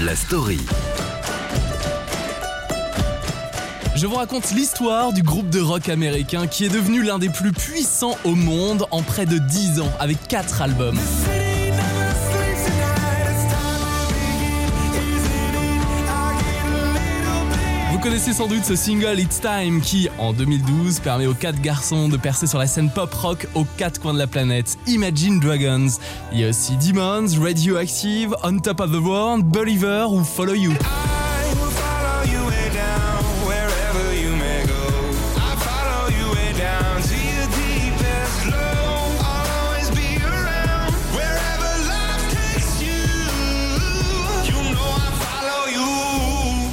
La story. Je vous raconte l'histoire du groupe de rock américain qui est devenu l'un des plus puissants au monde en près de 10 ans avec 4 albums. Connaissez sans doute ce single It's Time qui, en 2012, permet aux quatre garçons de percer sur la scène pop rock aux quatre coins de la planète. Imagine Dragons. Il y a aussi Demons, Radioactive, On Top of the World, Believer ou Follow You.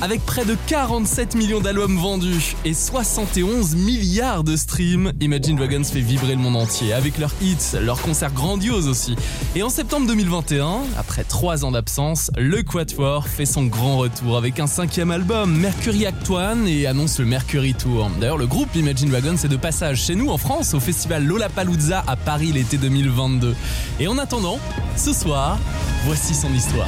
Avec près de 47 millions d'albums vendus et 71 milliards de streams, Imagine Dragons fait vibrer le monde entier avec leurs hits, leurs concerts grandioses aussi. Et en septembre 2021, après 3 ans d'absence, le Quatuor fait son grand retour avec un cinquième album, Mercury Act One, et annonce le Mercury Tour. D'ailleurs, le groupe Imagine Dragons est de passage chez nous en France au festival Lollapalooza à Paris l'été 2022. Et en attendant, ce soir, voici son histoire.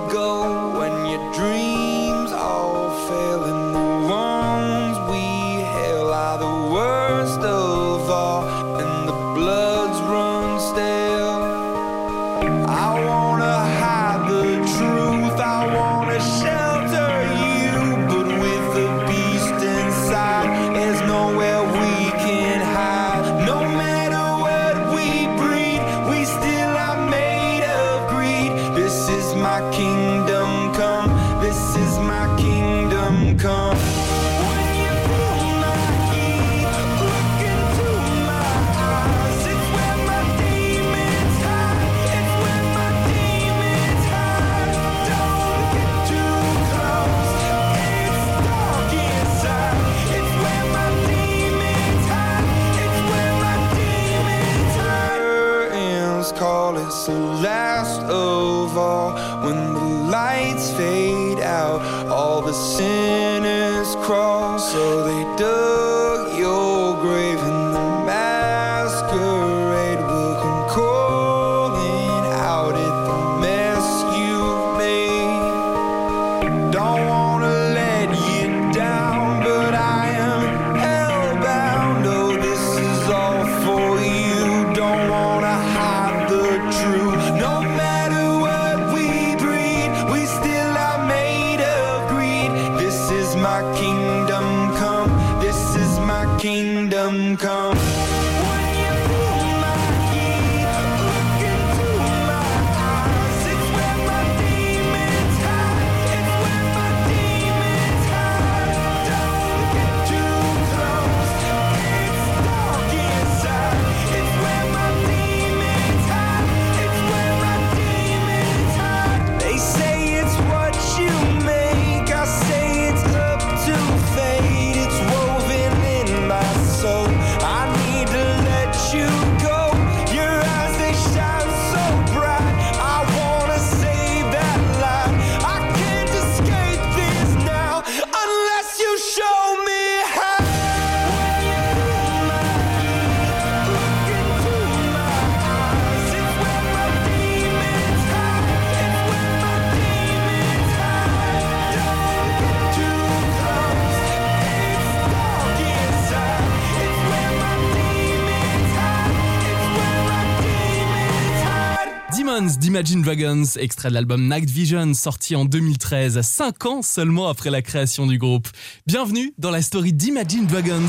Demons d'Imagine Dragons, extrait de l'album Night Vision sorti en 2013, 5 ans seulement après la création du groupe. Bienvenue dans la story d'Imagine Dragons.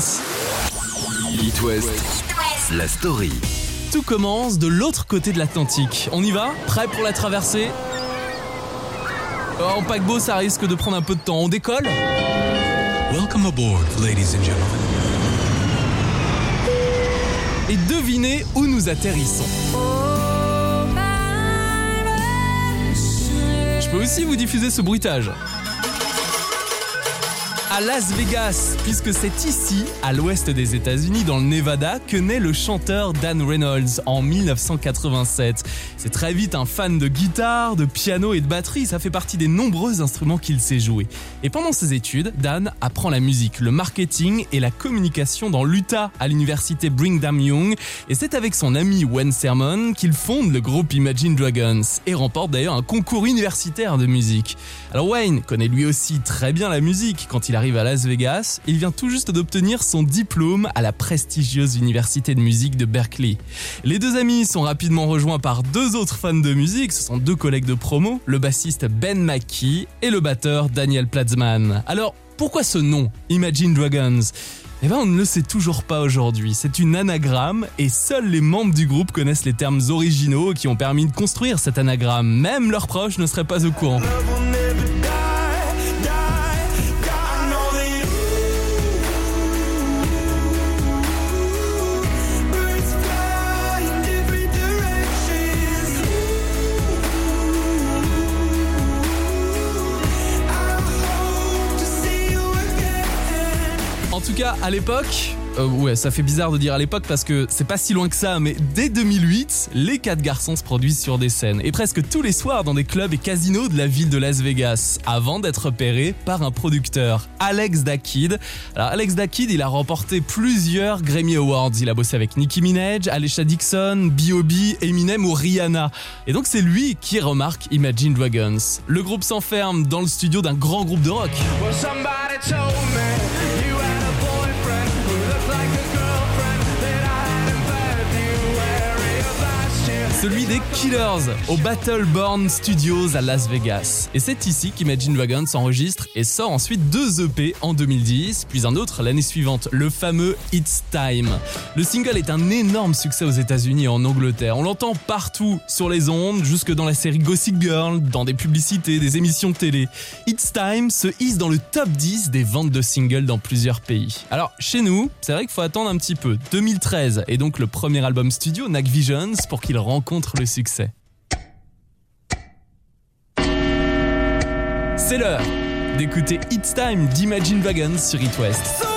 It West, la story. Tout commence de l'autre côté de l'Atlantique. On y va? Prêt pour la traversée? Oh, En paquebot, ça risque de prendre un peu de temps. On décolle? Welcome aboard, ladies and gentlemen. Et devinez où nous atterrissons. Je peux aussi vous diffuser ce bruitage. À Las Vegas, puisque c'est ici, à l'ouest des États-Unis, dans le Nevada, que naît le chanteur Dan Reynolds en 1987. C'est très vite un fan de guitare, de piano et de batterie, ça fait partie des nombreux instruments qu'il sait jouer. Et pendant ses études, Dan apprend la musique, le marketing et la communication dans l'Utah à l'université Brigham Young, et c'est avec son ami Wayne Sermon qu'il fonde le groupe Imagine Dragons et remporte d'ailleurs un concours universitaire de musique. Alors Wayne connaît lui aussi très bien la musique quand il arrive à Las Vegas, il vient tout juste d'obtenir son diplôme à la prestigieuse université de musique de Berkeley. Les deux amis sont rapidement rejoints par deux autres fans de musique, ce sont deux collègues de promo, le bassiste Ben McKee et le batteur Daniel Platzman. Alors, pourquoi ce nom, Imagine Dragons? Eh ben on ne le sait toujours pas aujourd'hui. C'est une anagramme et seuls les membres du groupe connaissent les termes originaux qui ont permis de construire cet anagramme. Même leurs proches ne seraient pas au courant. Tout cas, à l'époque, euh, ouais, ça fait bizarre de dire à l'époque parce que c'est pas si loin que ça, mais dès 2008, les quatre garçons se produisent sur des scènes et presque tous les soirs dans des clubs et casinos de la ville de Las Vegas, avant d'être repérés par un producteur, Alex Dakid. Alors Alex Dakid, il a remporté plusieurs Grammy Awards. Il a bossé avec Nicki Minaj, Alicia Dixon, B.O.B., Eminem ou Rihanna. Et donc c'est lui qui remarque Imagine Dragons. Le groupe s'enferme dans le studio d'un grand groupe de rock. Celui des Killers au Battleborn Studios à Las Vegas. Et c'est ici qu'Imagine Dragons s'enregistre et sort ensuite deux EP en 2010, puis un autre l'année suivante, le fameux It's Time. Le single est un énorme succès aux États-Unis et en Angleterre. On l'entend partout sur les ondes, jusque dans la série Gossip Girl, dans des publicités, des émissions télé. It's Time se hisse dans le top 10 des ventes de singles dans plusieurs pays. Alors, chez nous, c'est vrai qu'il faut attendre un petit peu. 2013 est donc le premier album studio, Nac Visions, pour qu'il rencontre le succès. C'est l'heure d'écouter It's Time d'Imagine Dragons sur It West.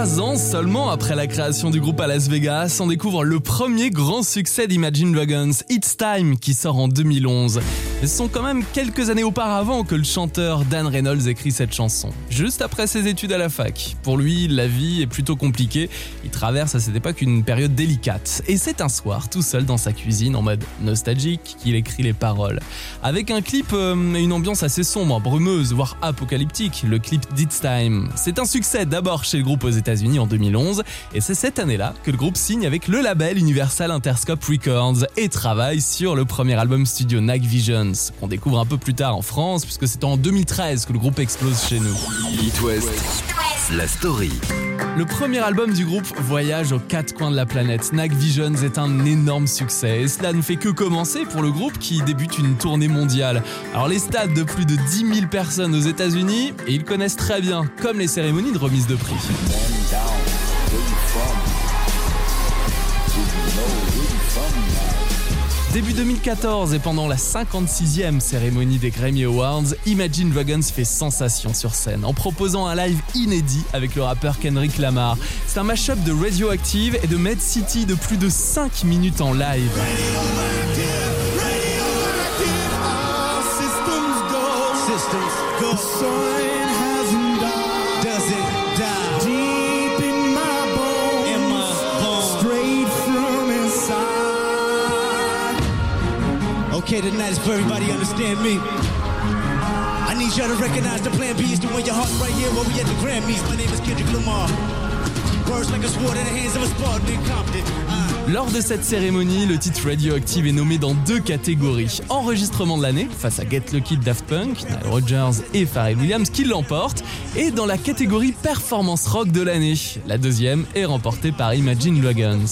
Trois ans seulement après la création du groupe à Las Vegas, on découvre le premier grand succès d'Imagine Dragons, It's Time, qui sort en 2011. Ce sont quand même quelques années auparavant que le chanteur Dan Reynolds écrit cette chanson, juste après ses études à la fac. Pour lui, la vie est plutôt compliquée, il traverse à cette époque une période délicate. Et c'est un soir, tout seul dans sa cuisine, en mode nostalgique, qu'il écrit les paroles. Avec un clip euh, et une ambiance assez sombre, brumeuse, voire apocalyptique, le clip d'It's Time. C'est un succès d'abord chez le groupe aux États-Unis en 2011, et c'est cette année-là que le groupe signe avec le label Universal Interscope Records et travaille sur le premier album studio Night Visions, qu'on découvre un peu plus tard en France, puisque c'est en 2013 que le groupe explose chez nous. It West, la story. Le premier album du groupe voyage aux quatre coins de la planète. Night Visions est un énorme succès et cela ne fait que commencer pour le groupe qui débute une tournée mondiale. Alors les stades de plus de 10 000 personnes aux États-Unis et ils connaissent très bien, comme les cérémonies de remise de prix. Début 2014 et pendant la 56e cérémonie des Grammy Awards, Imagine Dragons fait sensation sur scène en proposant un live inédit avec le rappeur Kendrick Lamar. C'est un mashup de Radioactive et de Med City de plus de 5 minutes en live. Uh. Lors de cette cérémonie, le titre Radioactive est nommé dans deux catégories. Enregistrement de l'année, face à Get Lucky Daft Punk, Nile Rodgers et Pharrell Williams qui l'emportent, et dans la catégorie Performance Rock de l'année. La deuxième est remportée par Imagine Dragons.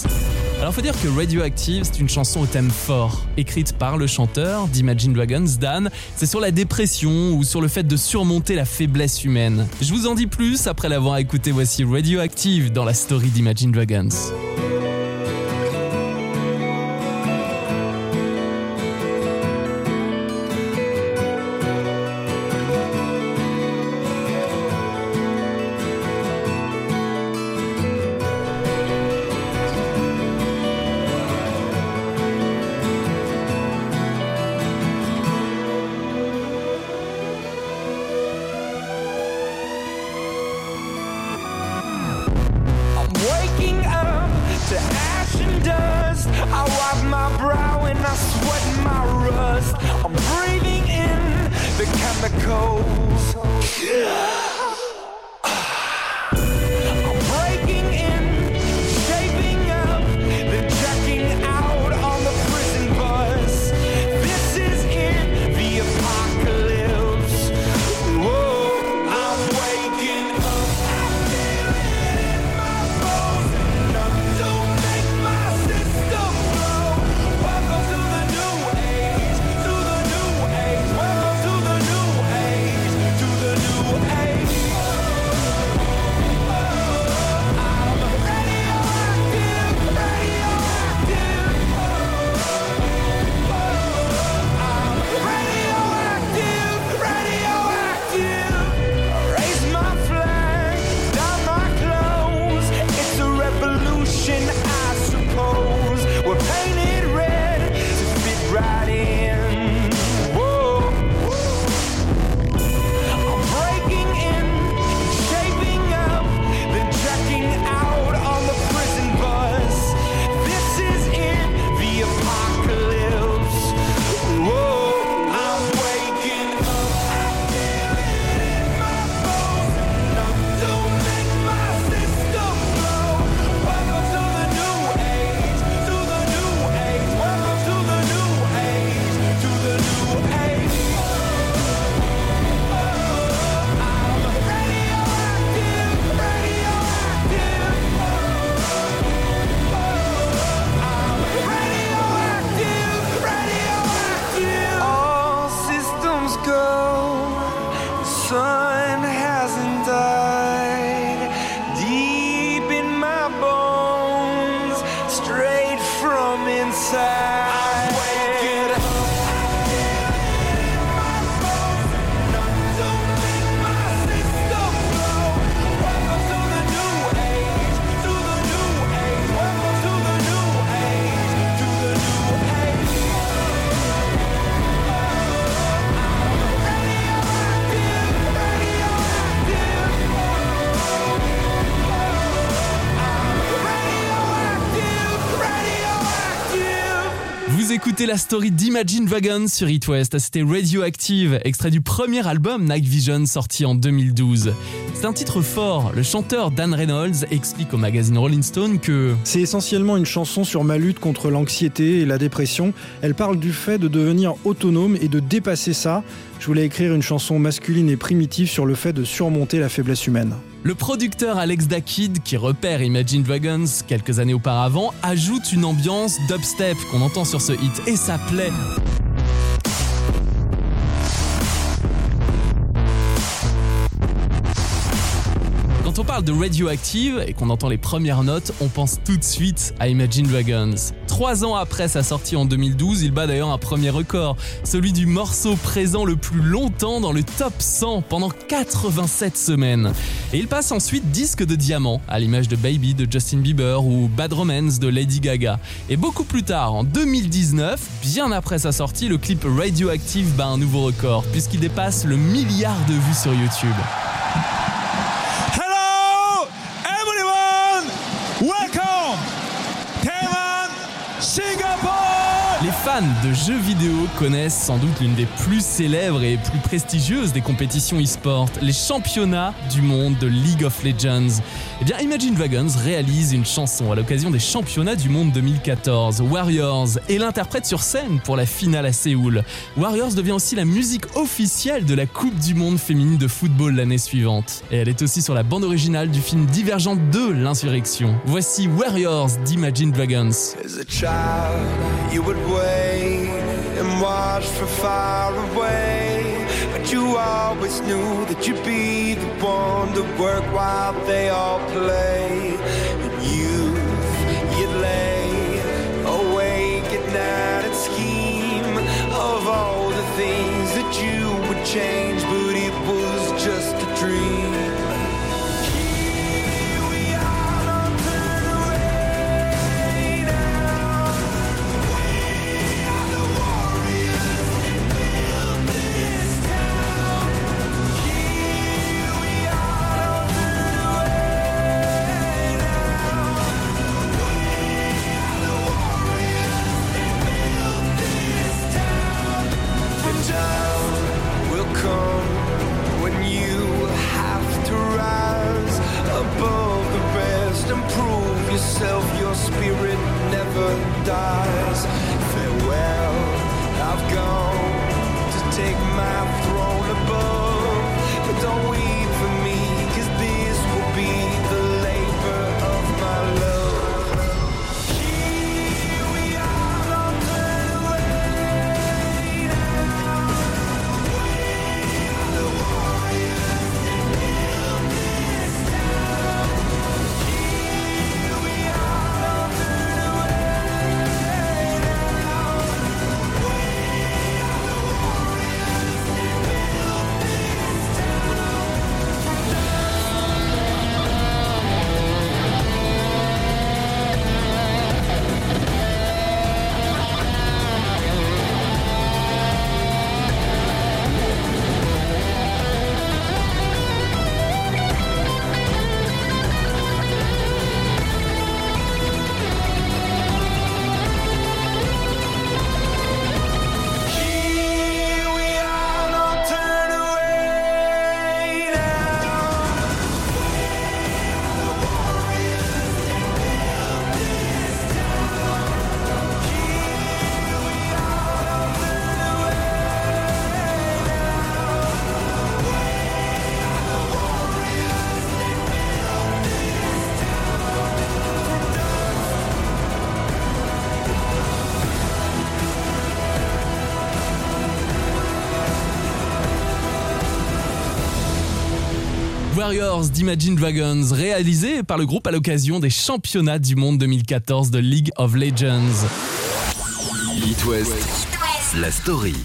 Alors faut dire que Radioactive, c'est une chanson au thème fort, écrite par le chanteur d'Imagine Dragons, Dan. C'est sur la dépression ou sur le fait de surmonter la faiblesse humaine. Je vous en dis plus après l'avoir écouté. Voici Radioactive dans la story d'Imagine Dragons. D'écouter la story d'Imagine Dragons sur It West. C'était Radioactive, extrait du premier album Night Vision sorti en 2012. C'est un titre fort. Le chanteur Dan Reynolds explique au magazine Rolling Stone que C'est essentiellement une chanson sur ma lutte contre l'anxiété et la dépression. Elle parle du fait de devenir autonome et de dépasser ça. Je voulais écrire une chanson masculine et primitive sur le fait de surmonter la faiblesse humaine. le producteur Alex Dakid, qui repère Imagine Dragons quelques années auparavant, ajoute une ambiance dubstep qu'on entend sur ce hit et ça plaît. Parle de Radioactive et qu'on entend les premières notes, on pense tout de suite à Imagine Dragons. Trois ans après sa sortie en 2012, il bat d'ailleurs un premier record, celui du morceau présent le plus longtemps dans le top 100 pendant 87 semaines. Et il passe ensuite disque de diamant, à l'image de Baby de Justin Bieber ou Bad Romance de Lady Gaga. Et beaucoup plus tard, en 2019, bien après sa sortie, le clip Radioactive bat un nouveau record, puisqu'il dépasse le milliard de vues sur YouTube. Fans de jeux vidéo connaissent sans doute l'une des plus célèbres et plus prestigieuses des compétitions e-sport, les championnats du monde de League of Legends. Eh bien, Imagine Dragons réalise une chanson à l'occasion des championnats du monde 2014, Warriors, et l'interprète sur scène pour la finale à Séoul. Warriors devient aussi la musique officielle de la Coupe du monde féminine de football l'année suivante. Et elle est aussi sur la bande originale du film Divergente 2, l'insurrection. Voici Warriors d'Imagine Dragons. Watch from far away. But you always knew that you'd be the one to work while they all play. In youth, you'd lay awake at night and scheme of all the things that you would change, Warriors d'Imagine Dragons, réalisé par le groupe à l'occasion des championnats du monde 2014 de League of Legends. It West, la story.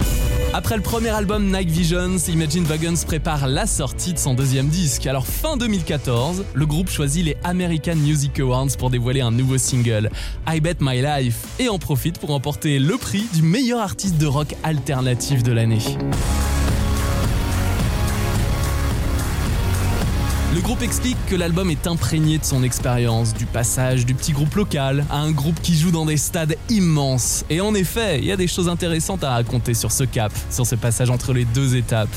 Après le premier album Night Visions, Imagine Dragons prépare la sortie de son deuxième disque. Alors fin 2014, le groupe choisit les American Music Awards pour dévoiler un nouveau single, I Bet My Life, et en profite pour remporter le prix du meilleur artiste de rock alternatif de l'année. Groupe explique que l'album est imprégné de son expérience, du passage du petit groupe local à un groupe qui joue dans des stades immenses. Et en effet, il y a des choses intéressantes à raconter sur ce cap, sur ce passage entre les deux étapes.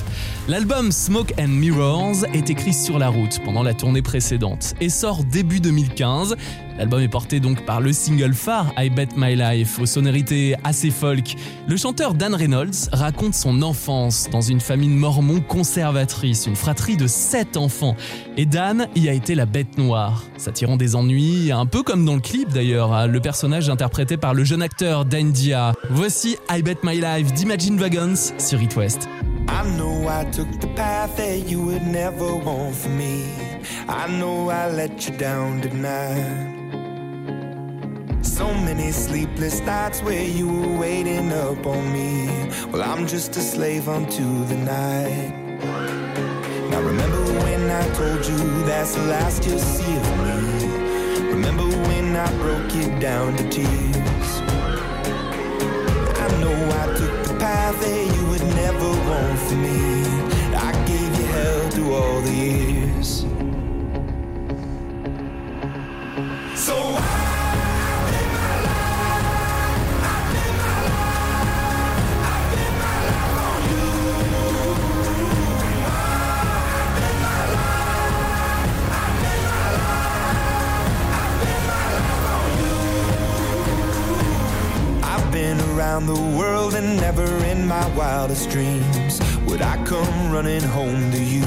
L'album Smoke and Mirrors est écrit sur la route pendant la tournée précédente et sort début 2015. L'album est porté donc par le single phare I Bet My Life, aux sonorités assez folk. Le chanteur Dan Reynolds raconte son enfance dans une famille mormon conservatrice, une fratrie de 7 enfants. Et Dan y a été la bête noire, s'attirant des ennuis, un peu comme dans le clip d'ailleurs, hein, le personnage interprété par le jeune acteur Dan Dia. Voici I Bet My Life d'Imagine Wagons sur It West. I know I took the path that you would never want for me. I know I let you down tonight. So many sleepless nights where you were waiting up on me. Well, I'm just a slave unto the night. Now, remember when I told you that's the last you'll see of me? Remember when I broke you down to tears? I know I took the path that never want for me. I gave you hell through all the years. So I around the world and never in my wildest dreams would I come running home to you.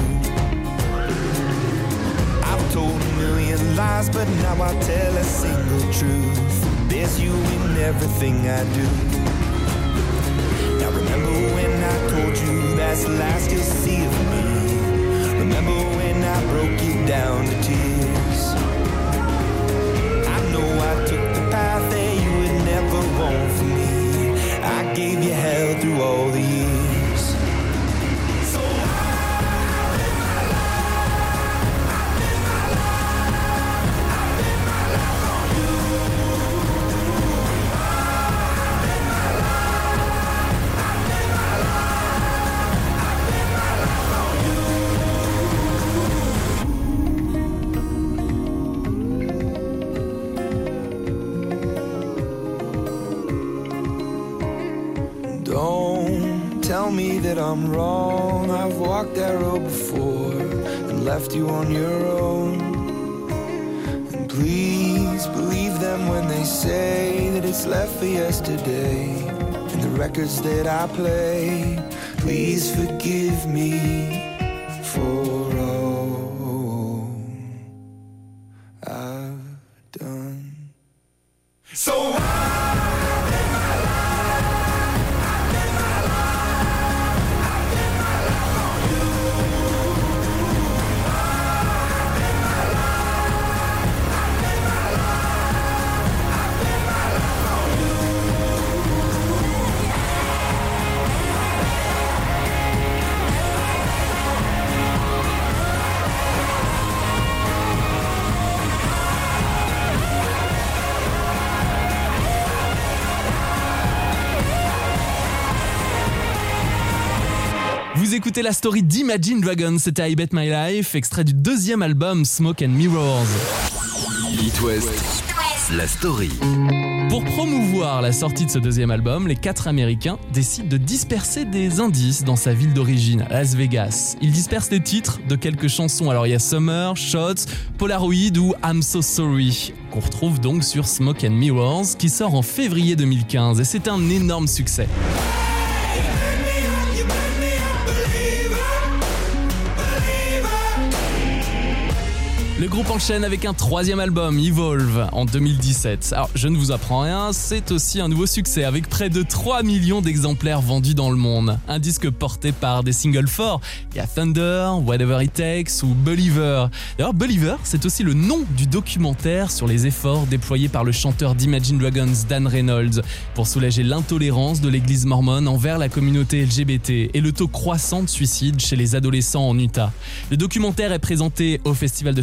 I've told a million lies, but now I tell a single truth. There's you in everything I do. Now remember when I told you that's the last you'll see of me. Left you on your own. And please believe them when they say that it's left for yesterday. And the records that I play, please forgive me Vous écoutez la story d'Imagine Dragons, c'était I Bet My Life, extrait du deuxième album Smoke and Mirrors. It West, la story. Pour promouvoir la sortie de ce deuxième album, les quatre Américains décident de disperser des indices dans sa ville d'origine, Las Vegas. Ils dispersent les titres de quelques chansons. Alors il y a Summer, Shots, Polaroid ou I'm So Sorry, qu'on retrouve donc sur Smoke and Mirrors, qui sort en février 2015 et c'est un énorme succès. Groupe enchaîne avec un troisième album, Evolve, en 2017. Alors, je ne vous apprends rien, c'est aussi un nouveau succès avec près de 3 millions d'exemplaires vendus dans le monde. Un disque porté par des singles forts. Il y a Thunder, Whatever It Takes ou Believer. D'ailleurs, Believer, c'est aussi le nom du documentaire sur les efforts déployés par le chanteur d'Imagine Dragons, Dan Reynolds, pour soulager l'intolérance de l'église mormone envers la communauté LGBT et le taux croissant de suicides chez les adolescents en Utah. Le documentaire est présenté au festival de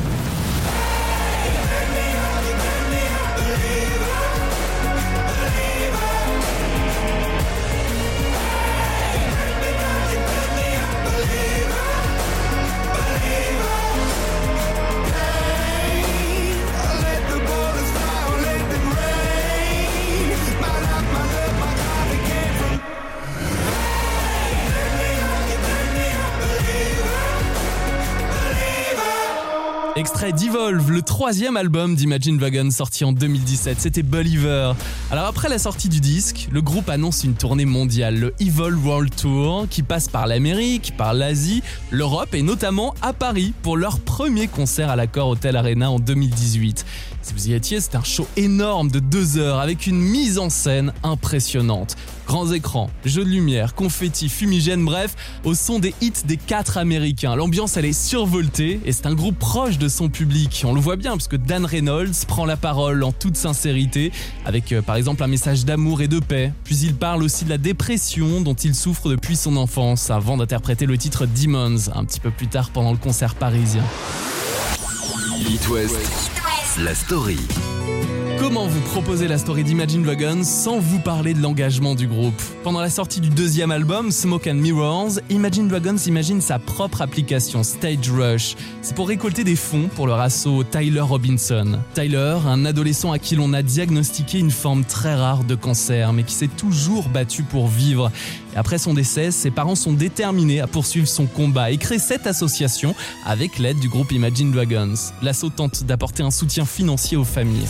Extrait d'Evolve, le troisième album d'Imagine Dragon sorti en 2017, c'était Believer. Alors après la sortie du disque, le groupe annonce une tournée mondiale, le Evolve World Tour, qui passe par l'Amérique, par l'Asie, l'Europe et notamment à Paris pour leur premier concert à l'accord Hotel Arena en 2018. Si vous y étiez, c'est un show énorme de deux heures avec une mise en scène impressionnante. Grands écrans, jeux de lumière, confettis, fumigènes, bref, au son des hits des quatre américains. L'ambiance elle est survoltée et c'est un groupe proche de son public. On le voit bien parce que Dan Reynolds prend la parole en toute sincérité avec euh, par exemple un message d'amour et de paix. Puis il parle aussi de la dépression dont il souffre depuis son enfance avant d'interpréter le titre Demons un petit peu plus tard pendant le concert parisien. West, la story. Comment vous proposer la story d'Imagine Dragons sans vous parler de l'engagement du groupe Pendant la sortie du deuxième album, Smoke and Mirrors, Imagine Dragons imagine sa propre application Stage Rush. C'est pour récolter des fonds pour leur assaut Tyler Robinson. Tyler, un adolescent à qui l'on a diagnostiqué une forme très rare de cancer, mais qui s'est toujours battu pour vivre. Après son décès, ses parents sont déterminés à poursuivre son combat et créent cette association avec l'aide du groupe Imagine Dragons. L'assaut tente d'apporter un soutien financier aux familles.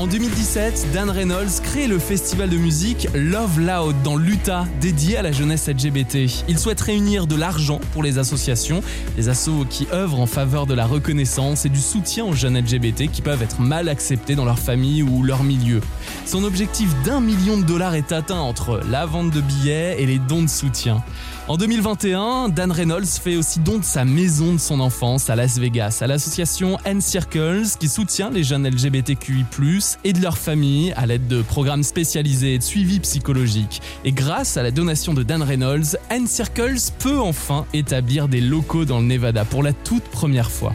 En 2017, Dan Reynolds crée le festival de musique Love Loud dans l'Utah, dédié à la jeunesse LGBT. Il souhaite réunir de l'argent pour les associations, des assos qui œuvrent en faveur de la reconnaissance et du soutien aux jeunes LGBT qui peuvent être mal acceptés dans leur famille ou leur milieu. Son objectif d'un million de dollars est atteint entre la vente de billets et les dons de soutien. En 2021, Dan Reynolds fait aussi don de sa maison de son enfance à Las Vegas à l'association N Circles qui soutient les jeunes LGBTQI+, et de leur famille à l'aide de programmes spécialisés et de suivi psychologique. Et grâce à la donation de Dan Reynolds, N-Circles peut enfin établir des locaux dans le Nevada pour la toute première fois.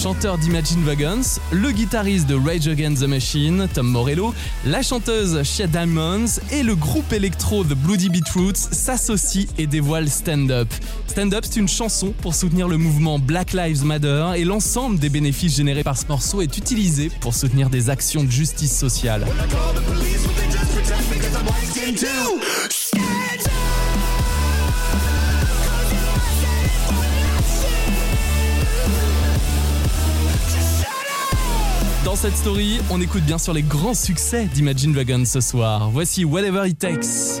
Chanteur d'Imagine Dragons, le guitariste de Rage Against the Machine, Tom Morello, la chanteuse Shia Diamonds et le groupe électro The Bloody Beetroots s'associent et dévoilent Stand Up. Stand Up, c'est une chanson pour soutenir le mouvement Black Lives Matter et l'ensemble des bénéfices générés par ce morceau est utilisé pour soutenir des actions de justice sociale. Dans cette story, on écoute bien sûr les grands succès d'Imagine Dragons ce soir. Voici Whatever It Takes.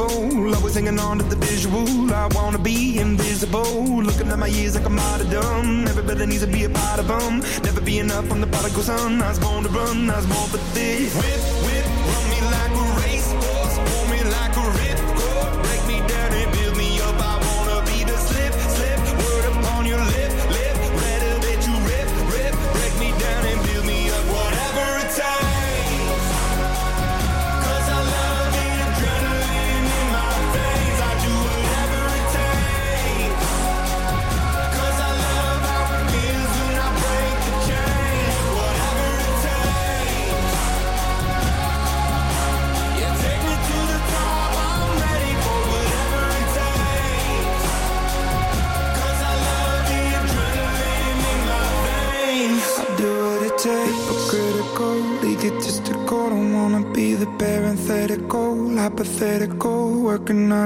Miserable. Always hanging on to the visual. I wanna be invisible. Looking at my years like I'm out of dumb. Everybody needs to be a part of them. Never be enough from the prodigal son. I was born to run. I was born for this. Whip,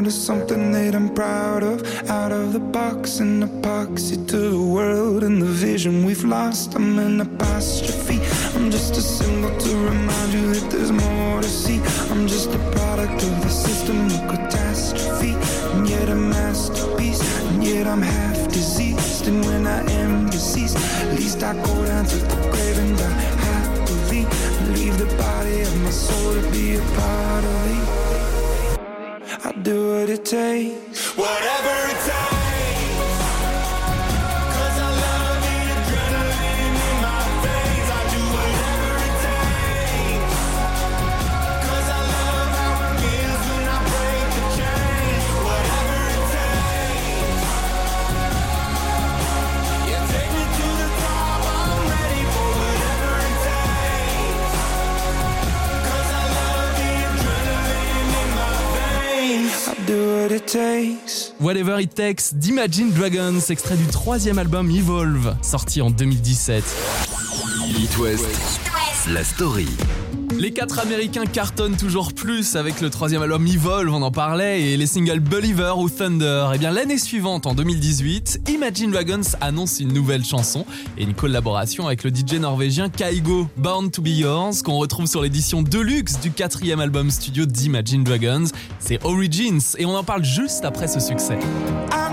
Of something that I'm proud of. Out of the box, an epoxy to the world and the vision we've lost. I'm an apostrophe. I'm just a symbol to remind you that there's Whatever It Takes d'Imagine Dragons, extrait du troisième album Evolve, sorti en 2017. It West, la story. Les quatre américains cartonnent toujours plus avec le troisième album Evolve, on en parlait, et les singles Believer ou Thunder. Et bien l'année suivante, en 2018, Imagine Dragons annonce une nouvelle chanson et une collaboration avec le DJ norvégien Kaigo, Born to Be Yours, qu'on retrouve sur l'édition Deluxe du quatrième album studio d'Imagine Dragons. C'est Origins, et on en parle juste après ce succès. I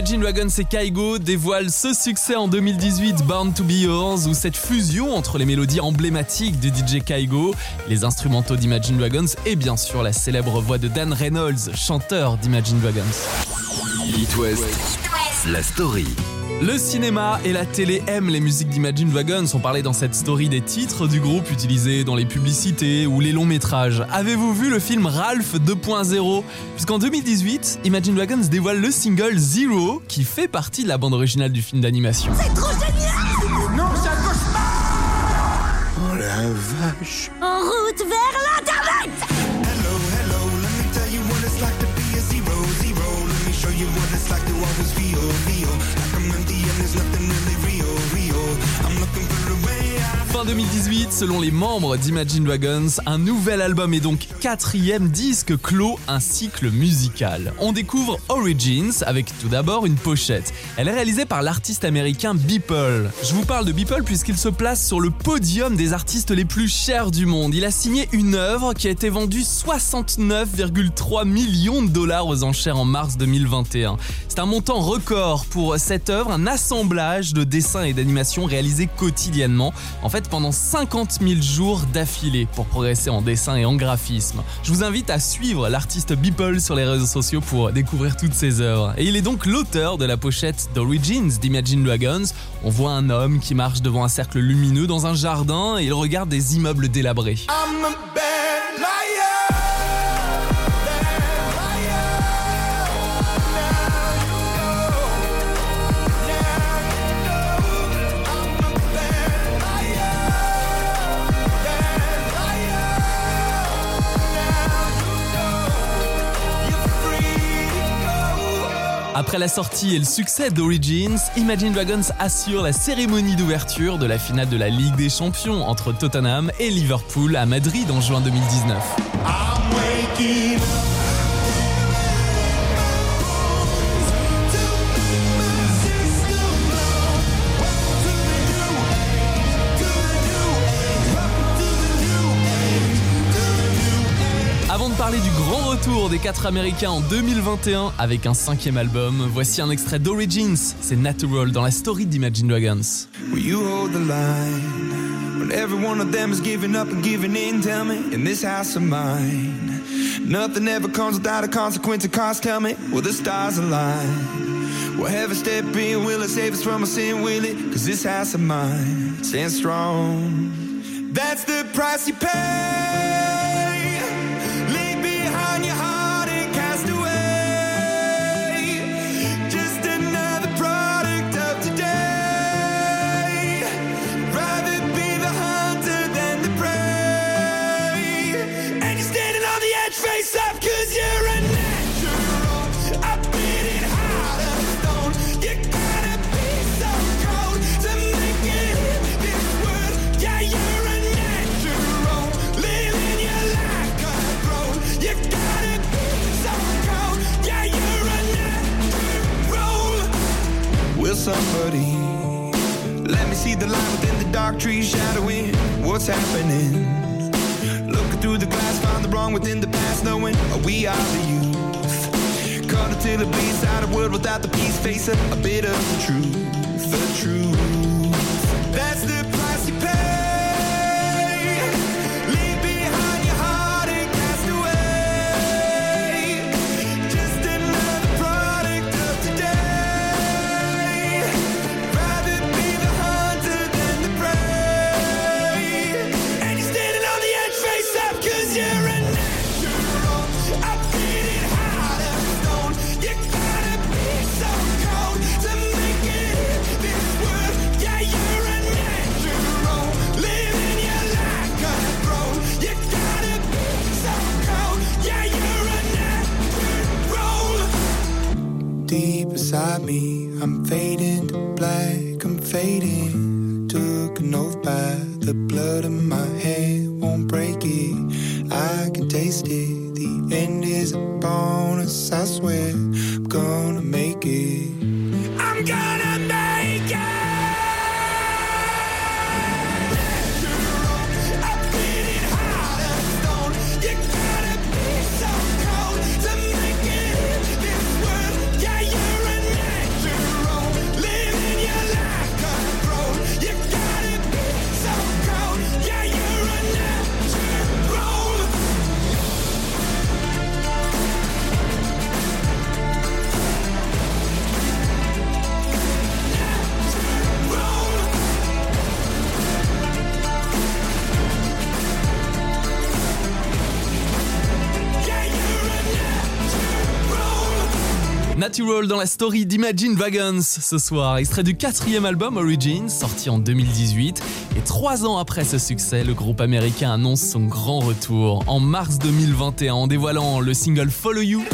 Imagine Dragons et Kaigo dévoilent ce succès en 2018, Born to Be Yours, où cette fusion entre les mélodies emblématiques du DJ Kaigo, les instrumentaux d'Imagine Dragons et bien sûr la célèbre voix de Dan Reynolds, chanteur d'Imagine Dragons. It West, la story. Le cinéma et la télé aiment les musiques d'Imagine Dragons. On parlait dans cette story des titres du groupe utilisés dans les publicités ou les longs métrages. Avez-vous vu le film Ralph 2.0 Puisqu'en 2018, Imagine Dragons dévoile le single Zero qui fait partie de la bande originale du film d'animation. C'est trop génial Non, c'est un cauchemar Oh la vache En route vers l'Internet Fin 2018, selon les membres d'Imagine Dragons, un nouvel album et donc quatrième disque clôt un cycle musical. On découvre Origins avec tout d'abord une pochette. Elle est réalisée par l'artiste américain Beeple. Je vous parle de Beeple puisqu'il se place sur le podium des artistes les plus chers du monde. Il a signé une œuvre qui a été vendue 69,3 millions de dollars aux enchères en mars 2021. C'est un montant record pour cette œuvre, un assemblage de dessins et d'animations réalisés quotidiennement. En fait, pendant 50 000 jours d'affilée pour progresser en dessin et en graphisme. Je vous invite à suivre l'artiste Beeple sur les réseaux sociaux pour découvrir toutes ses œuvres. Et il est donc l'auteur de la pochette d'Origins d'Imagine Dragons. On voit un homme qui marche devant un cercle lumineux dans un jardin et il regarde des immeubles délabrés. Après la sortie et le succès d'Origins, Imagine Dragons assure la cérémonie d'ouverture de la finale de la Ligue des Champions entre Tottenham et Liverpool à Madrid en juin 2019. Des quatre Américains en 2021 avec un cinquième album, voici un extrait d'Origins, c'est Natural dans la story d'Imagine Dragons. Will you hold the line when every one of them is giving up and giving in? Tell me, in this house of mine, nothing ever comes without a consequence step in? Will it save us from our sin? Will it? Cause this house of mine stands strong. That's the price you pay. Somebody let me see the light within the dark trees shadowing what's happening? Looking through the glass, found the wrong within the past, knowing we are the youth. Caught until the bleeds out of world without the peace, face a, a bit of the truth, the truth. That's the price you pay. Me, I'm fading to black. I'm fading. Dans la story d'Imagine Dragons ce soir, extrait du quatrième album Origins, sorti en 2018. Et trois ans après ce succès, le groupe américain annonce son grand retour en mars 2021 en dévoilant le single Follow You.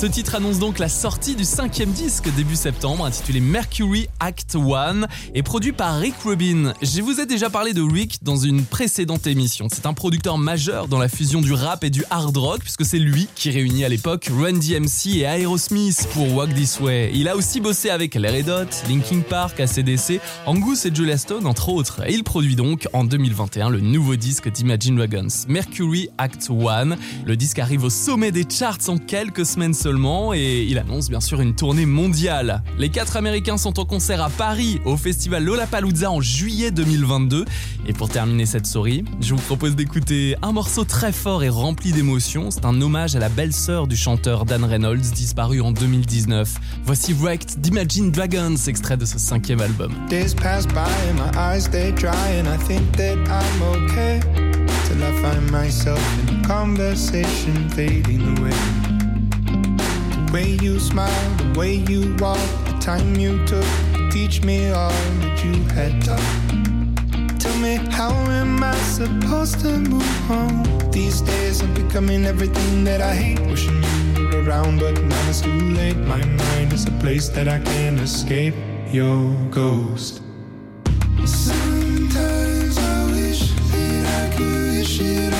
Ce titre annonce donc la sortie du cinquième disque début septembre, intitulé Mercury Act 1, et produit par Rick Rubin. Je vous ai déjà parlé de Rick dans une précédente émission. C'est un producteur majeur dans la fusion du rap et du hard rock, puisque c'est lui qui réunit à l'époque Run DMC et Aerosmith pour Walk This Way. Il a aussi bossé avec les Red Hot, Linkin Park, ACDC, Angus et Julia Stone, entre autres. Il produit donc en 2021 le nouveau disque d'Imagine Dragons, Mercury Act 1. Le disque arrive au sommet des charts en quelques semaines seulement et il annonce bien sûr une tournée mondiale. Les quatre Américains sont en concert à Paris au festival Lollapalooza en juillet 2022. Et pour terminer cette story, je vous propose d'écouter un morceau très fort et rempli d'émotions. C'est un hommage à la belle-sœur du chanteur Dan Reynolds disparu en 2019. Voici Wrecked d'Imagine Dragons, extrait de ce cinquième album. Days pass by and my eyes dry, and I think that I'm okay. Till I find myself in conversation fading away. The way you smile, the way you walk, the time you took to teach me all that you had taught. Tell me, how am I supposed to move on? These days I'm becoming everything that I hate. Wishing you were around, but now it's too late. My mind is a place that I can't escape. Your ghost. Sometimes I wish that I could wish it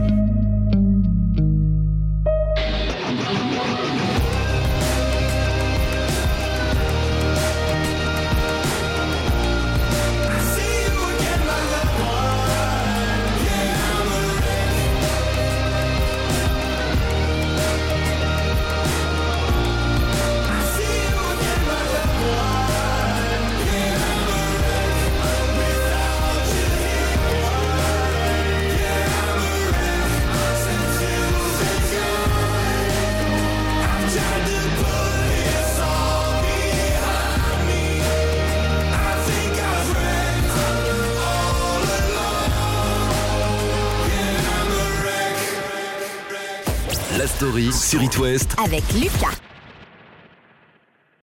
Sur West Avec Lucas.